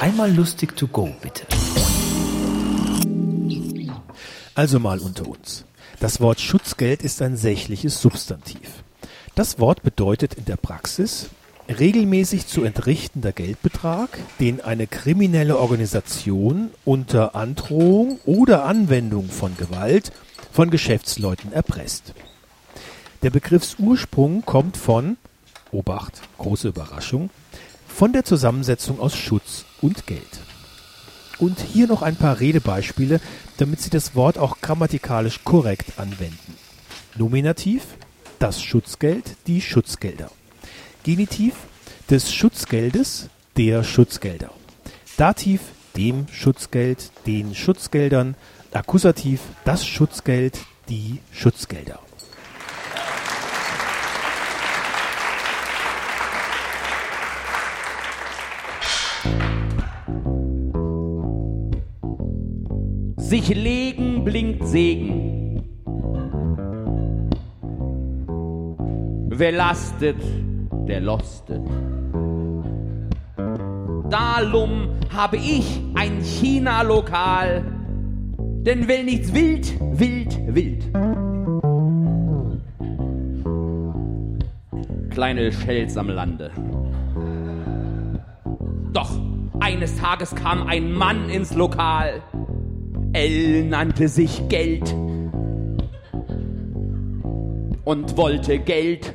Einmal lustig to go, bitte. Also mal unter uns. Das Wort Schutzgeld ist ein sächliches Substantiv. Das Wort bedeutet in der Praxis regelmäßig zu entrichtender Geldbetrag, den eine kriminelle Organisation unter Androhung oder Anwendung von Gewalt von Geschäftsleuten erpresst. Der Begriffsursprung kommt von, Obacht, große Überraschung, von der Zusammensetzung aus Schutz und Geld. Und hier noch ein paar Redebeispiele, damit Sie das Wort auch grammatikalisch korrekt anwenden. Nominativ das Schutzgeld, die Schutzgelder. Genitiv des Schutzgeldes, der Schutzgelder. Dativ dem Schutzgeld, den Schutzgeldern. Akkusativ das Schutzgeld, die Schutzgelder. Sich legen blinkt Segen. Wer lastet, der lostet. Darum habe ich ein China-Lokal, denn will nichts wild, wild, wild. Kleine Schelz am Lande. Doch eines Tages kam ein Mann ins Lokal. L nannte sich Geld und wollte Geld.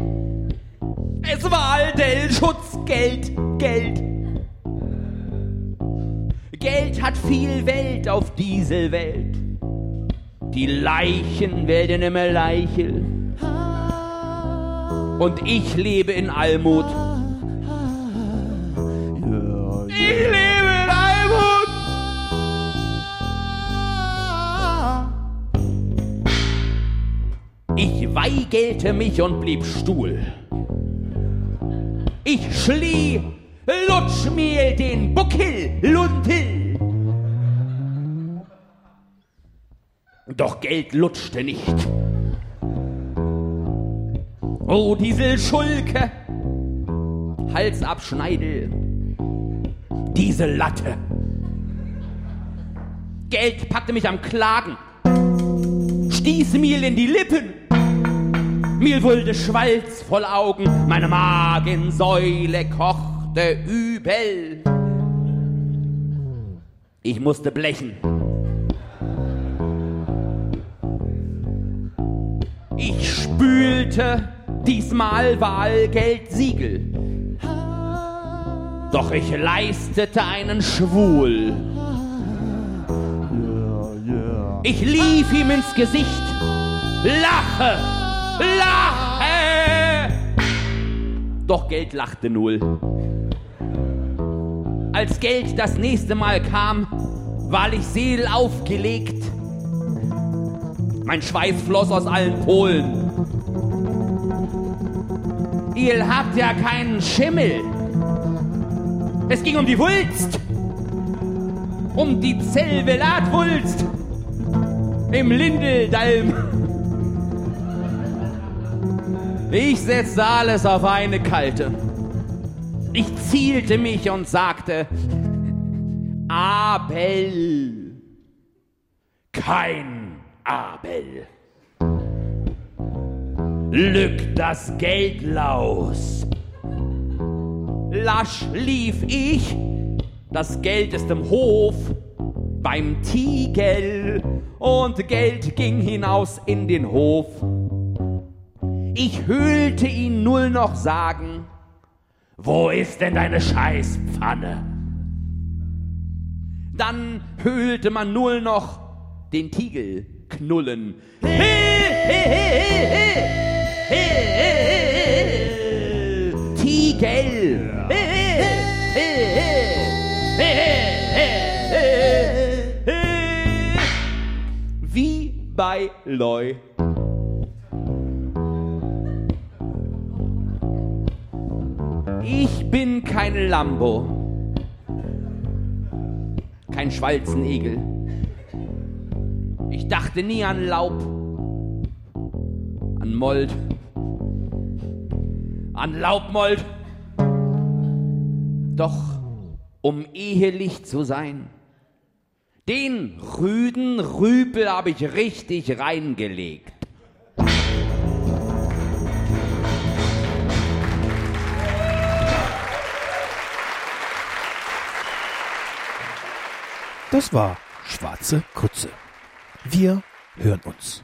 Es war Aldel Schutzgeld, Geld. Geld hat viel Welt auf diese Welt. Die Leichen werden immer Leichel. Und ich lebe in Almut. Ich lebe Weigelte mich und blieb stuhl. Ich schlie Lutschmehl den Buckel Lundel. Doch Geld lutschte nicht. Oh, diese Schulke, Halsabschneidel, diese Latte. Geld packte mich am Klagen, stieß mir in die Lippen. Mir wurde Schwalz voll Augen, meine Magensäule kochte übel. Ich musste blechen. Ich spülte diesmal Wahlgeldsiegel. Doch ich leistete einen Schwul. Ich lief ihm ins Gesicht, lache, lache. Doch Geld lachte null. Als Geld das nächste Mal kam, war ich Seel aufgelegt. Mein Schweiß floss aus allen Polen. Ihr habt ja keinen Schimmel. Es ging um die Wulst. Um die Zellvelatwulst. Im Lindeldalm. Ich setzte alles auf eine kalte. Ich zielte mich und sagte, Abel. Kein Abel. Lück das Geld laus. Lasch lief ich, das Geld ist im Hof, beim Tiegel und Geld ging hinaus in den Hof. Ich hüllte ihn null noch sagen, wo ist denn deine Scheißpfanne? Dann hüllte man null noch den Tiegel knullen. Tiegel. Wie bei Loi. Ich bin kein Lambo, kein Schwalzenegel. Ich dachte nie an Laub, an Mold, an Laubmold. Doch um ehelich zu sein. Den rüden Rüpel hab ich richtig reingelegt. Das war Schwarze Kutsche. Wir hören uns.